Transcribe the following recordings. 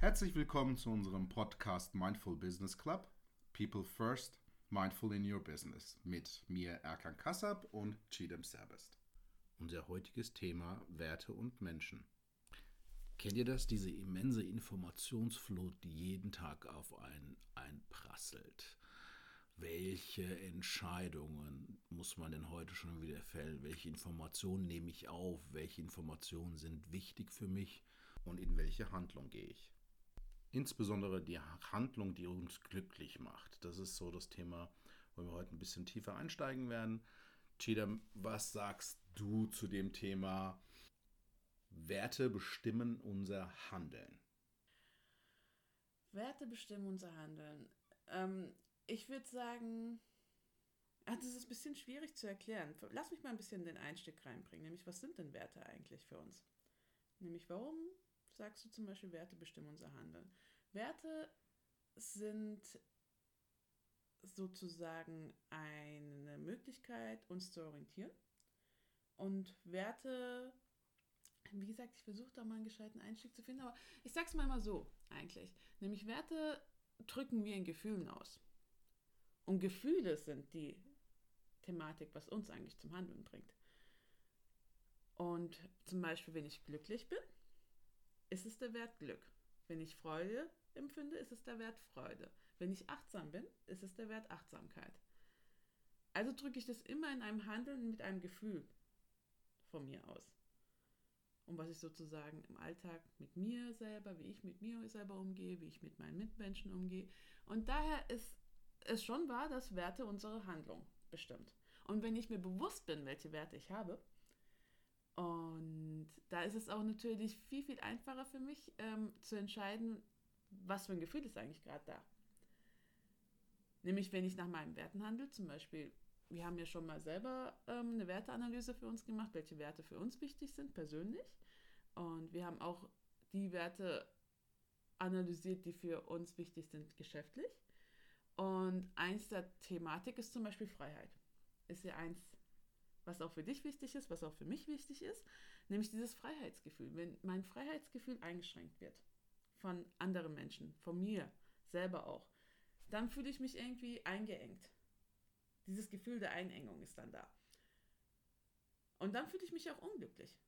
Herzlich willkommen zu unserem Podcast Mindful Business Club. People First, Mindful in Your Business mit mir Erkan Kassab und Chidem Serbest. Unser heutiges Thema Werte und Menschen. Kennt ihr das, diese immense Informationsflut, die jeden Tag auf einen einprasselt? Welche Entscheidungen muss man denn heute schon wieder fällen? Welche Informationen nehme ich auf? Welche Informationen sind wichtig für mich? Und in welche Handlung gehe ich? Insbesondere die Handlung, die uns glücklich macht. Das ist so das Thema, wo wir heute ein bisschen tiefer einsteigen werden. Chidam, was sagst du zu dem Thema Werte bestimmen unser Handeln? Werte bestimmen unser Handeln. Ähm, ich würde sagen, ach, das ist ein bisschen schwierig zu erklären. Lass mich mal ein bisschen den Einstieg reinbringen. Nämlich, was sind denn Werte eigentlich für uns? Nämlich, warum sagst du zum Beispiel, Werte bestimmen unser Handeln. Werte sind sozusagen eine Möglichkeit, uns zu orientieren. Und Werte, wie gesagt, ich versuche da mal einen gescheiten Einstieg zu finden, aber ich sag's mal immer so eigentlich. Nämlich Werte drücken wir in Gefühlen aus. Und Gefühle sind die Thematik, was uns eigentlich zum Handeln bringt. Und zum Beispiel, wenn ich glücklich bin, ist es der Wert Glück. Wenn ich Freude empfinde, ist es der Wert Freude. Wenn ich achtsam bin, ist es der Wert Achtsamkeit. Also drücke ich das immer in einem Handeln mit einem Gefühl von mir aus. Und was ich sozusagen im Alltag mit mir selber, wie ich mit mir selber umgehe, wie ich mit meinen Mitmenschen umgehe. Und daher ist es schon wahr, dass Werte unsere Handlung bestimmt. Und wenn ich mir bewusst bin, welche Werte ich habe, und da ist es auch natürlich viel, viel einfacher für mich ähm, zu entscheiden, was für ein Gefühl ist eigentlich gerade da. Nämlich, wenn ich nach meinen Werten handle, zum Beispiel, wir haben ja schon mal selber ähm, eine Werteanalyse für uns gemacht, welche Werte für uns wichtig sind, persönlich. Und wir haben auch die Werte analysiert, die für uns wichtig sind, geschäftlich. Und eins der Thematik ist zum Beispiel Freiheit. Ist ja eins was auch für dich wichtig ist, was auch für mich wichtig ist, nämlich dieses Freiheitsgefühl. Wenn mein Freiheitsgefühl eingeschränkt wird von anderen Menschen, von mir selber auch, dann fühle ich mich irgendwie eingeengt. Dieses Gefühl der Einengung ist dann da. Und dann fühle ich mich auch unglücklich.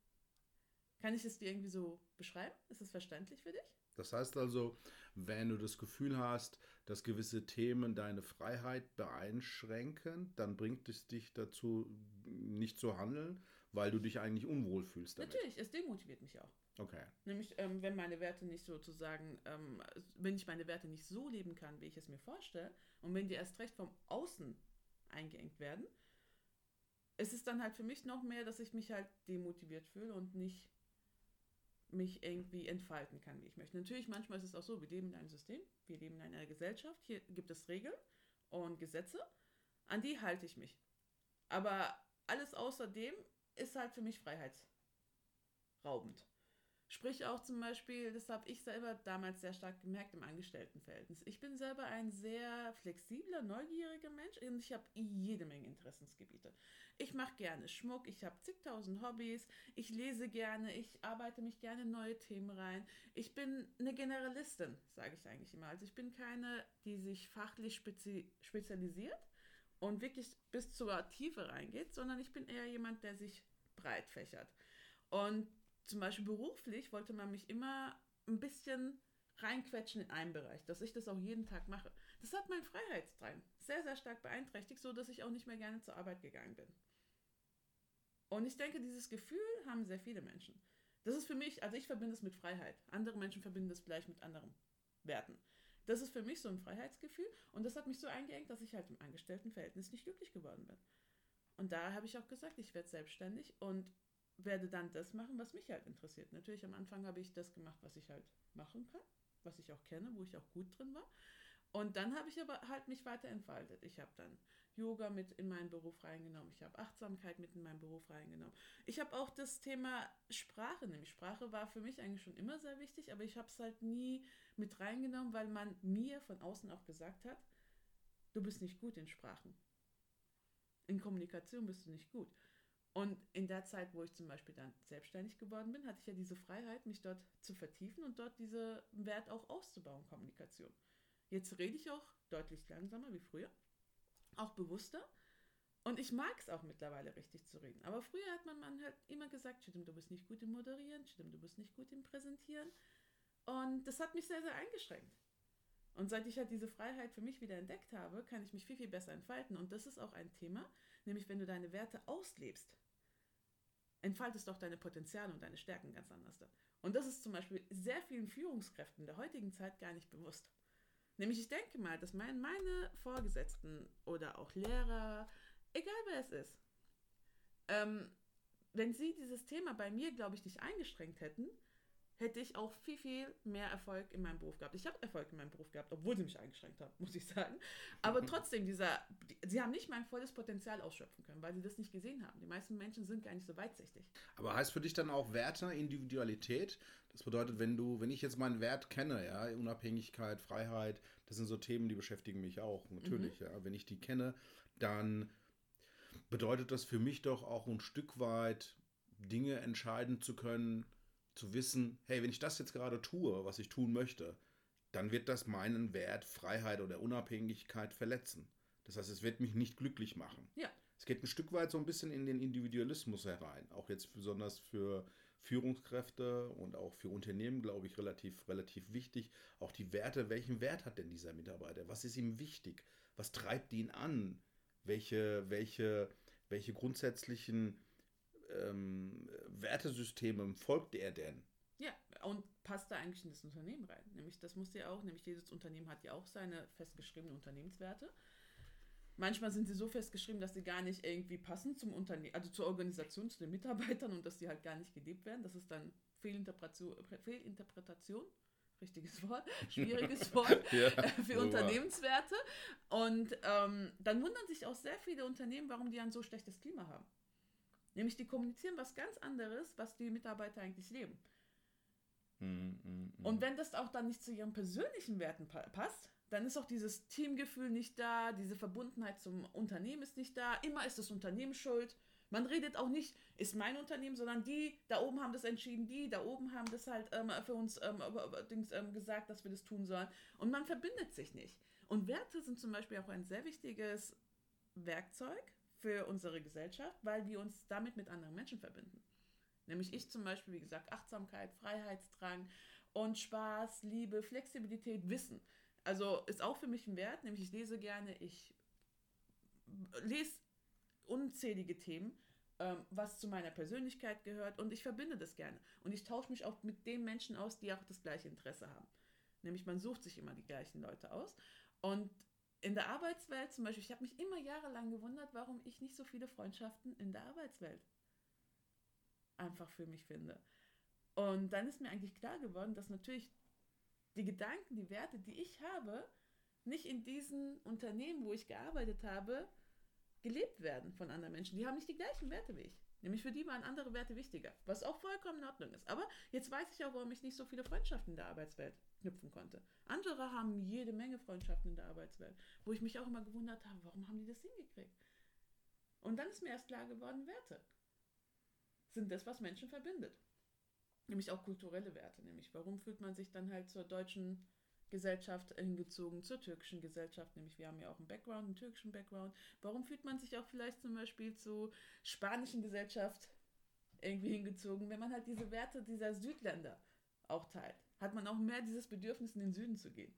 Kann ich es dir irgendwie so beschreiben? Ist es verständlich für dich? Das heißt also, wenn du das Gefühl hast, dass gewisse Themen deine Freiheit beeinschränken, dann bringt es dich dazu, nicht zu handeln, weil du dich eigentlich unwohl fühlst. Damit. Natürlich, es demotiviert mich auch. Okay. Nämlich, ähm, wenn meine Werte nicht sozusagen, ähm, wenn ich meine Werte nicht so leben kann, wie ich es mir vorstelle, und wenn die erst recht vom Außen eingeengt werden, ist es dann halt für mich noch mehr, dass ich mich halt demotiviert fühle und nicht mich irgendwie entfalten kann, wie ich möchte. Natürlich, manchmal ist es auch so, wir leben in einem System, wir leben in einer Gesellschaft, hier gibt es Regeln und Gesetze, an die halte ich mich. Aber alles außerdem ist halt für mich freiheitsraubend. Sprich auch zum Beispiel, das habe ich selber damals sehr stark gemerkt im Angestelltenverhältnis. Ich bin selber ein sehr flexibler, neugieriger Mensch und ich habe jede Menge Interessensgebiete. Ich mache gerne Schmuck, ich habe zigtausend Hobbys, ich lese gerne, ich arbeite mich gerne in neue Themen rein. Ich bin eine Generalistin, sage ich eigentlich immer. Also ich bin keine, die sich fachlich spezi spezialisiert und wirklich bis zur Tiefe reingeht, sondern ich bin eher jemand, der sich breit fächert. Und zum Beispiel beruflich wollte man mich immer ein bisschen reinquetschen in einen Bereich, dass ich das auch jeden Tag mache. Das hat meinen Freiheitsdrang sehr, sehr stark beeinträchtigt, so dass ich auch nicht mehr gerne zur Arbeit gegangen bin. Und ich denke, dieses Gefühl haben sehr viele Menschen. Das ist für mich, also ich verbinde es mit Freiheit. Andere Menschen verbinden es vielleicht mit anderen Werten. Das ist für mich so ein Freiheitsgefühl und das hat mich so eingeengt, dass ich halt im Angestelltenverhältnis nicht glücklich geworden bin. Und da habe ich auch gesagt, ich werde selbstständig und werde dann das machen, was mich halt interessiert. Natürlich am Anfang habe ich das gemacht, was ich halt machen kann, was ich auch kenne, wo ich auch gut drin war. Und dann habe ich aber halt mich weiter entfaltet. Ich habe dann Yoga mit in meinen Beruf reingenommen. Ich habe Achtsamkeit mit in meinen Beruf reingenommen. Ich habe auch das Thema Sprache, nämlich Sprache war für mich eigentlich schon immer sehr wichtig, aber ich habe es halt nie mit reingenommen, weil man mir von außen auch gesagt hat, du bist nicht gut in Sprachen. In Kommunikation bist du nicht gut. Und in der Zeit, wo ich zum Beispiel dann selbstständig geworden bin, hatte ich ja diese Freiheit, mich dort zu vertiefen und dort diese Wert auch auszubauen, Kommunikation. Jetzt rede ich auch deutlich langsamer wie früher, auch bewusster. Und ich mag es auch mittlerweile richtig zu reden. Aber früher hat man, man halt immer gesagt, Chidim, du bist nicht gut im Moderieren, Chidim, du bist nicht gut im Präsentieren. Und das hat mich sehr, sehr eingeschränkt. Und seit ich halt diese Freiheit für mich wieder entdeckt habe, kann ich mich viel, viel besser entfalten. Und das ist auch ein Thema, nämlich wenn du deine Werte auslebst, entfaltest du auch deine Potenziale und deine Stärken ganz anders. Und das ist zum Beispiel sehr vielen Führungskräften der heutigen Zeit gar nicht bewusst. Nämlich ich denke mal, dass mein, meine Vorgesetzten oder auch Lehrer, egal wer es ist, ähm, wenn sie dieses Thema bei mir, glaube ich, nicht eingeschränkt hätten, hätte ich auch viel, viel mehr Erfolg in meinem Beruf gehabt. Ich habe Erfolg in meinem Beruf gehabt, obwohl sie mich eingeschränkt haben, muss ich sagen. Aber trotzdem, dieser, sie haben nicht mein volles Potenzial ausschöpfen können, weil sie das nicht gesehen haben. Die meisten Menschen sind gar nicht so weitsichtig. Aber heißt für dich dann auch Werte, Individualität? Das bedeutet, wenn du, wenn ich jetzt meinen Wert kenne, ja, Unabhängigkeit, Freiheit, das sind so Themen, die beschäftigen mich auch, natürlich, mhm. ja. Wenn ich die kenne, dann bedeutet das für mich doch auch ein Stück weit Dinge entscheiden zu können, zu wissen, hey, wenn ich das jetzt gerade tue, was ich tun möchte, dann wird das meinen Wert Freiheit oder Unabhängigkeit verletzen. Das heißt, es wird mich nicht glücklich machen. Ja. Es geht ein Stück weit so ein bisschen in den Individualismus herein. Auch jetzt besonders für Führungskräfte und auch für Unternehmen, glaube ich, relativ, relativ wichtig. Auch die Werte, welchen Wert hat denn dieser Mitarbeiter? Was ist ihm wichtig? Was treibt ihn an? Welche, welche, welche grundsätzlichen ähm, Wertesystemem folgt er denn? Ja, und passt da eigentlich in das Unternehmen rein? Nämlich, das muss ja auch, nämlich jedes Unternehmen hat ja auch seine festgeschriebenen Unternehmenswerte. Manchmal sind sie so festgeschrieben, dass sie gar nicht irgendwie passen zum Unternehmen, also zur Organisation, zu den Mitarbeitern und dass sie halt gar nicht gelebt werden. Das ist dann Fehlinterpretation, Fehlinterpretation richtiges Wort, schwieriges Wort ja, für so Unternehmenswerte. Und ähm, dann wundern sich auch sehr viele Unternehmen, warum die ein so schlechtes Klima haben. Nämlich die kommunizieren was ganz anderes, was die Mitarbeiter eigentlich leben. Mm, mm, mm. Und wenn das auch dann nicht zu ihren persönlichen Werten pa passt, dann ist auch dieses Teamgefühl nicht da, diese Verbundenheit zum Unternehmen ist nicht da, immer ist das Unternehmen schuld. Man redet auch nicht, ist mein Unternehmen, sondern die da oben haben das entschieden, die da oben haben das halt ähm, für uns ähm, Dings, ähm, gesagt, dass wir das tun sollen. Und man verbindet sich nicht. Und Werte sind zum Beispiel auch ein sehr wichtiges Werkzeug für unsere Gesellschaft, weil wir uns damit mit anderen Menschen verbinden. Nämlich ich zum Beispiel, wie gesagt, Achtsamkeit, Freiheitsdrang und Spaß, Liebe, Flexibilität, Wissen. Also ist auch für mich ein Wert, nämlich ich lese gerne, ich lese unzählige Themen, ähm, was zu meiner Persönlichkeit gehört und ich verbinde das gerne. Und ich tausche mich auch mit den Menschen aus, die auch das gleiche Interesse haben. Nämlich man sucht sich immer die gleichen Leute aus. Und in der Arbeitswelt zum Beispiel, ich habe mich immer jahrelang gewundert, warum ich nicht so viele Freundschaften in der Arbeitswelt einfach für mich finde. Und dann ist mir eigentlich klar geworden, dass natürlich die Gedanken, die Werte, die ich habe, nicht in diesen Unternehmen, wo ich gearbeitet habe, gelebt werden von anderen Menschen. Die haben nicht die gleichen Werte wie ich. Nämlich für die waren andere Werte wichtiger, was auch vollkommen in Ordnung ist. Aber jetzt weiß ich auch, warum ich nicht so viele Freundschaften in der Arbeitswelt knüpfen konnte. Andere haben jede Menge Freundschaften in der Arbeitswelt, wo ich mich auch immer gewundert habe, warum haben die das hingekriegt? Und dann ist mir erst klar geworden, Werte sind das, was Menschen verbindet. Nämlich auch kulturelle Werte. Nämlich, warum fühlt man sich dann halt zur deutschen Gesellschaft hingezogen, zur türkischen Gesellschaft, nämlich wir haben ja auch einen Background, einen türkischen Background. Warum fühlt man sich auch vielleicht zum Beispiel zur spanischen Gesellschaft irgendwie hingezogen, wenn man halt diese Werte dieser Südländer auch teilt? Hat man auch mehr dieses Bedürfnis, in den Süden zu gehen?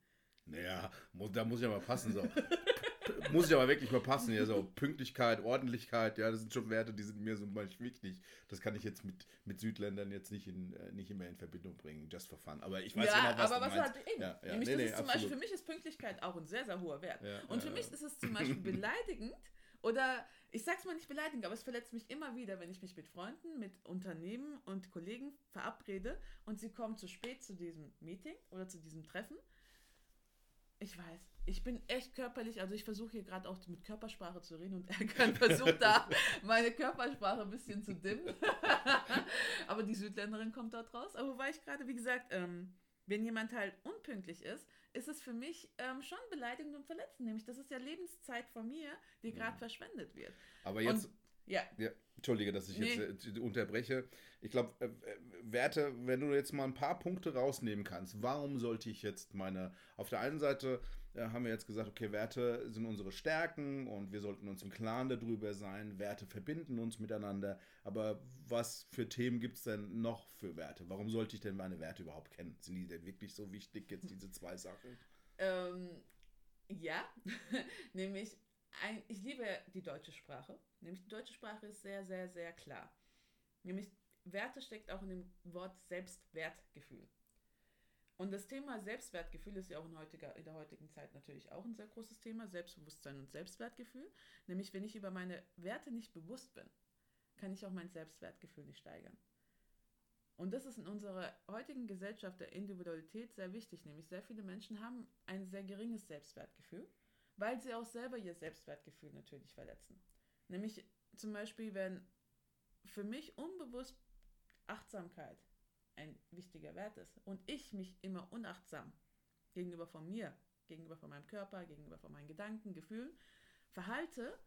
Naja, muss, da muss ich aber passen. So. muss ich aber wirklich mal passen. Ja, so Pünktlichkeit, Ordentlichkeit, ja, das sind schon Werte, die sind mir so manchmal wichtig. Das kann ich jetzt mit, mit Südländern jetzt nicht, in, äh, nicht immer in Verbindung bringen, just for fun. Aber ich weiß ja, genau, was aber du was meinst. Halt eben. Ja, ja. Nämlich, nee, nee, zum Beispiel, für mich ist Pünktlichkeit auch ein sehr, sehr hoher Wert. Ja, Und für mich ist es zum Beispiel beleidigend oder ich sag's mal nicht beleidigend, aber es verletzt mich immer wieder, wenn ich mich mit Freunden, mit Unternehmen und Kollegen verabrede und sie kommen zu spät zu diesem Meeting oder zu diesem Treffen. Ich weiß, ich bin echt körperlich, also ich versuche hier gerade auch mit Körpersprache zu reden und er versucht da meine Körpersprache ein bisschen zu dimmen. aber die Südländerin kommt dort raus. Aber wobei ich gerade, wie gesagt, ähm, wenn jemand halt unpünktlich ist, ist es für mich ähm, schon beleidigend und verletzend. Nämlich, das ist ja Lebenszeit von mir, die gerade mhm. verschwendet wird. Aber jetzt, Ja. ja. Entschuldige, dass ich Nee. jetzt äh, unterbreche. Ich glaube, äh, äh, Werte, wenn du jetzt mal ein paar Punkte rausnehmen kannst, warum sollte ich jetzt meine. Auf der einen Seite äh, haben wir jetzt gesagt, okay, Werte sind unsere Stärken und wir sollten uns im Klaren darüber sein. Werte verbinden uns miteinander. Aber was für Themen gibt es denn noch für Werte? Warum sollte ich denn meine Werte überhaupt kennen? Sind die denn wirklich so wichtig, jetzt diese zwei Sachen? Ähm, ja, nämlich, ein, ich liebe die deutsche Sprache. Nämlich die deutsche Sprache ist sehr, sehr, sehr klar. Nämlich Werte steckt auch in dem Wort Selbstwertgefühl. Und das Thema Selbstwertgefühl ist ja auch in, heutiger, in der heutigen Zeit natürlich auch ein sehr großes Thema, Selbstbewusstsein und Selbstwertgefühl. Nämlich, wenn ich über meine Werte nicht bewusst bin, kann ich auch mein Selbstwertgefühl nicht steigern. Und das ist in unserer heutigen Gesellschaft der Individualität sehr wichtig, nämlich sehr viele Menschen haben ein sehr geringes Selbstwertgefühl, weil sie auch selber ihr Selbstwertgefühl natürlich verletzen. Nämlich zum Beispiel, wenn für mich unbewusst Achtsamkeit ein wichtiger Wert ist und ich mich immer unachtsam gegenüber von mir, gegenüber von meinem Körper, gegenüber von meinen Gedanken, Gefühlen verhalte,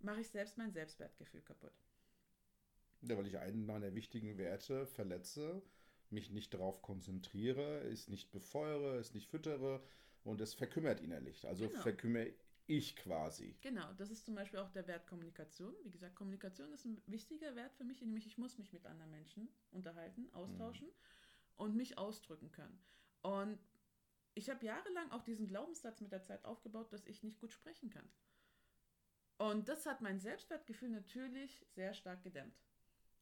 mache ich selbst mein Selbstwertgefühl kaputt. Ja, weil ich einen meiner wichtigen Werte verletze, mich nicht darauf konzentriere, es nicht befeuere, es nicht füttere und es verkümmert innerlich. Also Genau. verkümmere ich quasi. Genau, das ist zum Beispiel auch der Wert Kommunikation. Wie gesagt, Kommunikation ist ein wichtiger Wert für mich, nämlich ich muss mich mit anderen Menschen unterhalten, austauschen und mich ausdrücken können. Und ich habe jahrelang auch diesen Glaubenssatz mit der Zeit aufgebaut, dass ich nicht gut sprechen kann. Und das hat mein Selbstwertgefühl natürlich sehr stark gedämmt.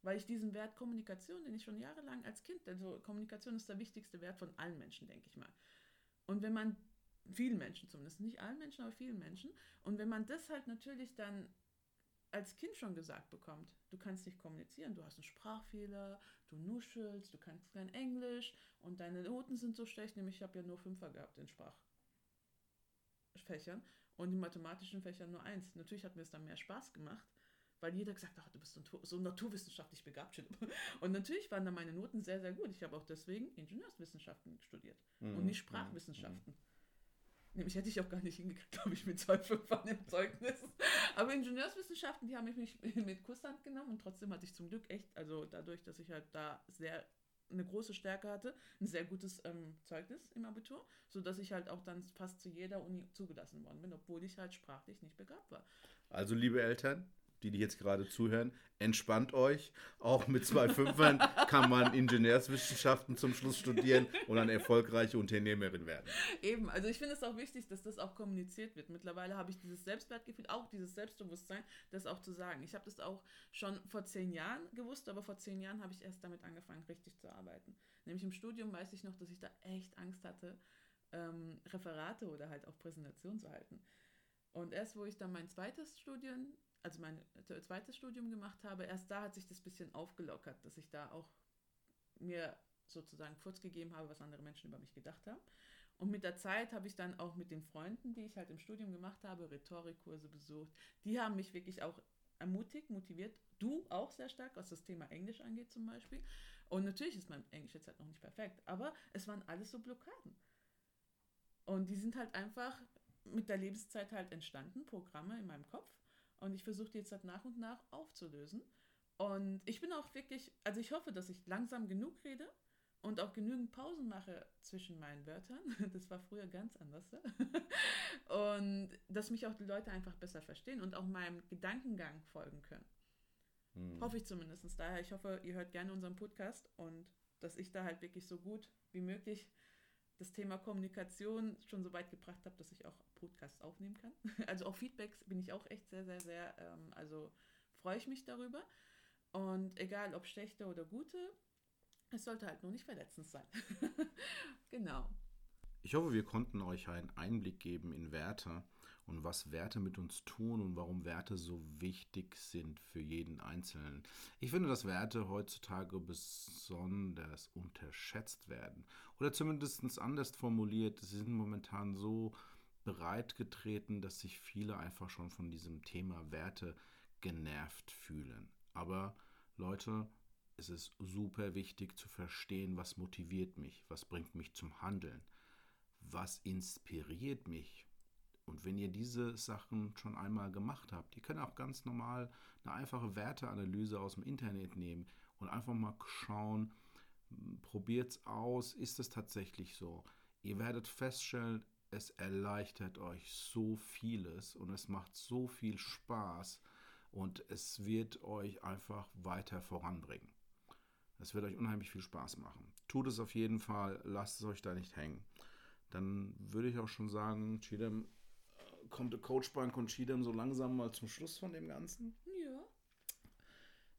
Weil ich diesen Wert Kommunikation, den ich schon jahrelang als Kind, also Kommunikation ist der wichtigste Wert von allen Menschen, denke ich mal. Und wenn man, vielen Menschen zumindest, nicht allen Menschen, aber vielen Menschen, und wenn man das halt natürlich dann als Kind schon gesagt bekommt, du kannst nicht kommunizieren, du hast einen Sprachfehler, du nuschelst, du kannst kein Englisch und deine Noten sind so schlecht, nämlich ich habe ja nur Fünfer gehabt in Sprachfächern und in mathematischen Fächern nur eins. Natürlich hat mir es dann mehr Spaß gemacht, weil jeder gesagt hat, du bist so, natu- so naturwissenschaftlich begabt. Und natürlich waren dann meine Noten sehr, sehr gut. Ich habe auch deswegen Ingenieurswissenschaften studiert und Mhm, nicht Sprachwissenschaften. Nämlich hätte ich auch gar nicht hingekriegt, glaube ich, mit zwei Fünfern im Zeugnis. Aber Ingenieurswissenschaften, die haben mich mit Kusshand genommen und trotzdem hatte ich zum Glück echt, also dadurch, dass ich halt da sehr eine große Stärke hatte, ein sehr gutes ähm, Zeugnis im Abitur, sodass ich halt auch dann fast zu jeder Uni zugelassen worden bin, obwohl ich halt sprachlich nicht begabt war. Also, liebe Eltern, die, die jetzt gerade zuhören, entspannt euch. Auch mit zwei Fünfern kann man Ingenieurswissenschaften zum Schluss studieren und eine erfolgreiche Unternehmerin werden. Eben, also ich finde es auch wichtig, dass das auch kommuniziert wird. Mittlerweile habe ich dieses Selbstwertgefühl, auch dieses Selbstbewusstsein, das auch zu sagen. Ich habe das auch schon vor zehn Jahren gewusst, aber vor zehn Jahren habe ich erst damit angefangen, richtig zu arbeiten. Nämlich im Studium weiß ich noch, dass ich da echt Angst hatte, ähm, Referate oder halt auch Präsentationen zu halten. Und erst wo ich dann mein zweites Studium, also mein zweites Studium gemacht habe, erst da hat sich das bisschen aufgelockert, dass ich da auch mir sozusagen Furz gegeben habe, was andere Menschen über mich gedacht haben. Und mit der Zeit habe ich dann auch mit den Freunden, die ich halt im Studium gemacht habe, Rhetorikkurse besucht. Die haben mich wirklich auch ermutigt, motiviert. Du auch sehr stark, was das Thema Englisch angeht zum Beispiel. Und natürlich ist mein Englisch jetzt halt noch nicht perfekt, aber es waren alles so Blockaden. Und die sind halt einfach mit der Lebenszeit halt entstanden, Programme in meinem Kopf. Und ich versuche die jetzt halt nach und nach aufzulösen. Und ich bin auch wirklich, also ich hoffe, dass ich langsam genug rede und auch genügend Pausen mache zwischen meinen Wörtern. Das war früher ganz anders. Und dass mich auch die Leute einfach besser verstehen und auch meinem Gedankengang folgen können. Hm. Hoffe ich zumindest. Daher, ich hoffe, ihr hört gerne unseren Podcast und dass ich da halt wirklich so gut wie möglich das Thema Kommunikation schon so weit gebracht habe, dass ich auch Podcasts aufnehmen kann. Also auf Feedbacks bin ich auch echt sehr, sehr, sehr, ähm, also freue ich mich darüber. Und egal ob schlechte oder gute, es sollte halt nur nicht verletzend sein. genau. Ich hoffe, wir konnten euch einen Einblick geben in Werte und was Werte mit uns tun und warum Werte so wichtig sind für jeden Einzelnen. Ich finde, dass Werte heutzutage besonders unterschätzt werden. Oder zumindest anders formuliert, sie sind momentan so breit getreten, dass sich viele einfach schon von diesem Thema Werte genervt fühlen. Aber Leute, es ist super wichtig zu verstehen, was motiviert mich, was bringt mich zum Handeln was inspiriert mich? Und wenn ihr diese Sachen schon einmal gemacht habt, ihr könnt auch ganz normal eine einfache Werteanalyse aus dem Internet nehmen und einfach mal schauen, probiert es aus, ist es tatsächlich so. Ihr werdet feststellen, es erleichtert euch so vieles und es macht so viel Spaß und es wird euch einfach weiter voranbringen. Es wird euch unheimlich viel Spaß machen. Tut es auf jeden Fall, lasst es euch da nicht hängen. Dann würde ich auch schon sagen, Chidem, äh, kommt der Coachbank und Chidem so langsam mal zum Schluss von dem Ganzen. Ja.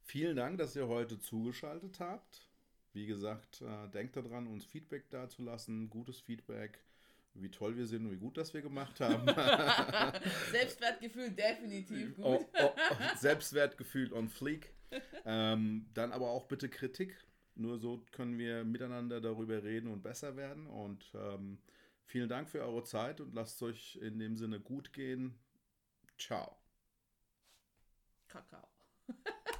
Vielen Dank, dass ihr heute zugeschaltet habt. Wie gesagt, äh, denkt daran, uns Feedback dazulassen, gutes Feedback wie toll wir sind und wie gut das wir gemacht haben. Selbstwertgefühl definitiv gut. Oh, oh, oh, Selbstwertgefühl on fleek. Ähm, dann aber auch bitte Kritik. Nur so können wir miteinander darüber reden und besser werden. Und ähm, vielen Dank für eure Zeit und lasst es euch in dem Sinne gut gehen. Ciao. Kakao.